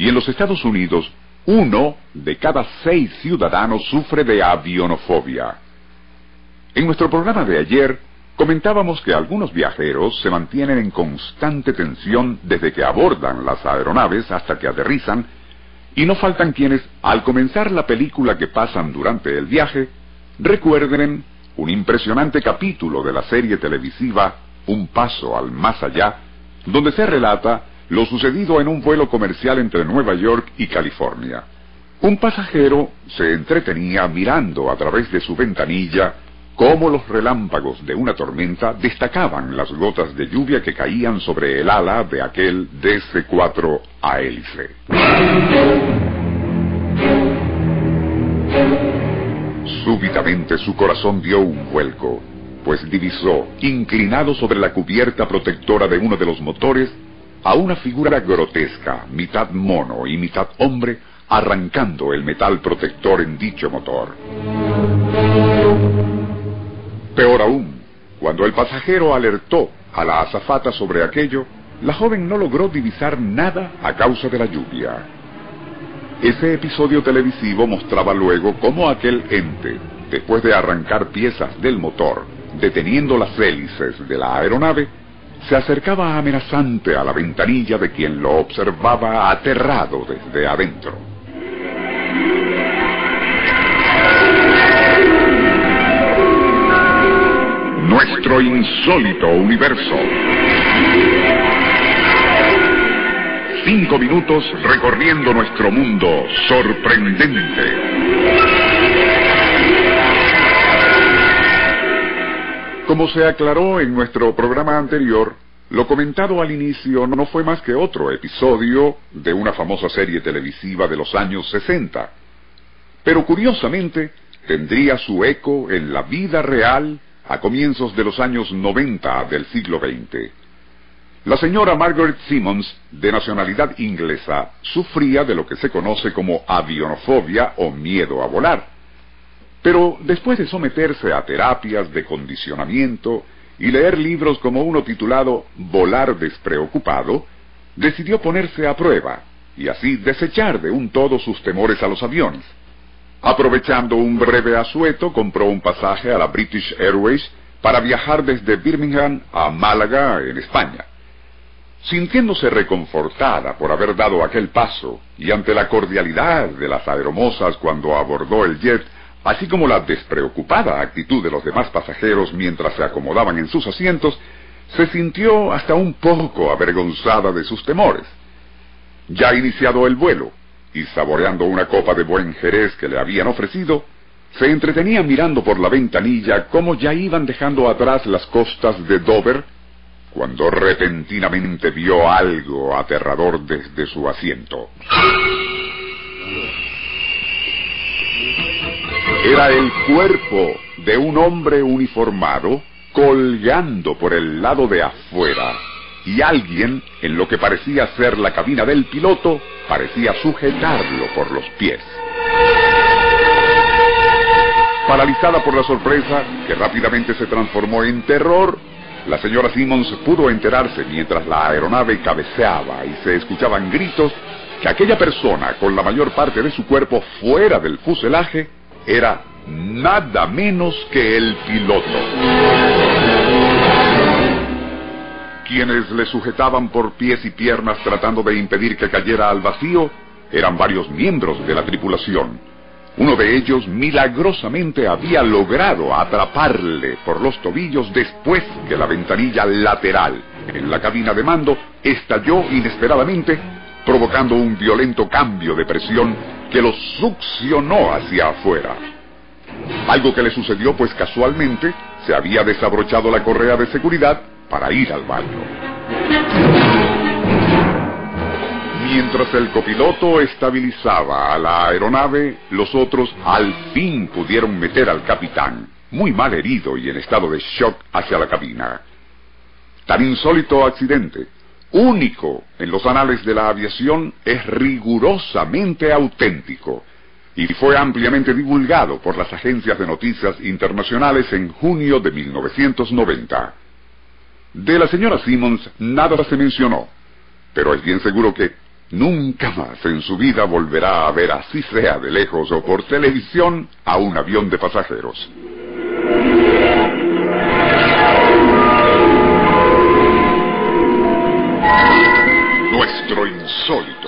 Y en los Estados Unidos, uno de cada seis ciudadanos sufre de avionofobia. En nuestro programa de ayer comentábamos que algunos viajeros se mantienen en constante tensión desde que abordan las aeronaves hasta que aterrizan y no faltan quienes, al comenzar la película que pasan durante el viaje, recuerden un impresionante capítulo de la serie televisiva Un Paso al Más Allá, donde se relata lo sucedido en un vuelo comercial entre Nueva York y California. Un pasajero se entretenía mirando a través de su ventanilla cómo los relámpagos de una tormenta destacaban las gotas de lluvia que caían sobre el ala de aquel DC-4 a hélice. Súbitamente su corazón dio un vuelco, pues divisó, inclinado sobre la cubierta protectora de uno de los motores, a una figura grotesca, mitad mono y mitad hombre, arrancando el metal protector en dicho motor. Peor aún, cuando el pasajero alertó a la azafata sobre aquello, la joven no logró divisar nada a causa de la lluvia. Ese episodio televisivo mostraba luego cómo aquel ente, después de arrancar piezas del motor, deteniendo las hélices de la aeronave, se acercaba amenazante a la ventanilla de quien lo observaba aterrado desde adentro. Nuestro insólito universo. Cinco minutos recorriendo nuestro mundo sorprendente. Como se aclaró en nuestro programa anterior, lo comentado al inicio no fue más que otro episodio de una famosa serie televisiva de los años 60. Pero curiosamente, tendría su eco en la vida real a comienzos de los años 90 del siglo XX. La señora Margaret Simmons, de nacionalidad inglesa, sufría de lo que se conoce como avionofobia o miedo a volar. Pero después de someterse a terapias de condicionamiento y leer libros como uno titulado Volar despreocupado, decidió ponerse a prueba y así desechar de un todo sus temores a los aviones. Aprovechando un breve asueto, compró un pasaje a la British Airways para viajar desde Birmingham a Málaga, en España. Sintiéndose reconfortada por haber dado aquel paso y ante la cordialidad de las aeromosas cuando abordó el jet, así como la despreocupada actitud de los demás pasajeros mientras se acomodaban en sus asientos, se sintió hasta un poco avergonzada de sus temores. Ya iniciado el vuelo, y saboreando una copa de buen jerez que le habían ofrecido, se entretenía mirando por la ventanilla cómo ya iban dejando atrás las costas de Dover, cuando repentinamente vio algo aterrador desde su asiento. Era el cuerpo de un hombre uniformado colgando por el lado de afuera y alguien, en lo que parecía ser la cabina del piloto, parecía sujetarlo por los pies. Paralizada por la sorpresa, que rápidamente se transformó en terror, la señora Simmons pudo enterarse mientras la aeronave cabeceaba y se escuchaban gritos que aquella persona con la mayor parte de su cuerpo fuera del fuselaje era nada menos que el piloto. Quienes le sujetaban por pies y piernas tratando de impedir que cayera al vacío eran varios miembros de la tripulación. Uno de ellos milagrosamente había logrado atraparle por los tobillos después que la ventanilla lateral en la cabina de mando estalló inesperadamente, provocando un violento cambio de presión que lo succionó hacia afuera. Algo que le sucedió pues casualmente se había desabrochado la correa de seguridad para ir al baño. Mientras el copiloto estabilizaba a la aeronave, los otros al fin pudieron meter al capitán, muy mal herido y en estado de shock, hacia la cabina. Tan insólito accidente, único en los anales de la aviación, es rigurosamente auténtico y fue ampliamente divulgado por las agencias de noticias internacionales en junio de 1990. De la señora Simmons nada se mencionó, pero es bien seguro que nunca más en su vida volverá a ver, así sea de lejos o por televisión, a un avión de pasajeros. Nuestro insólito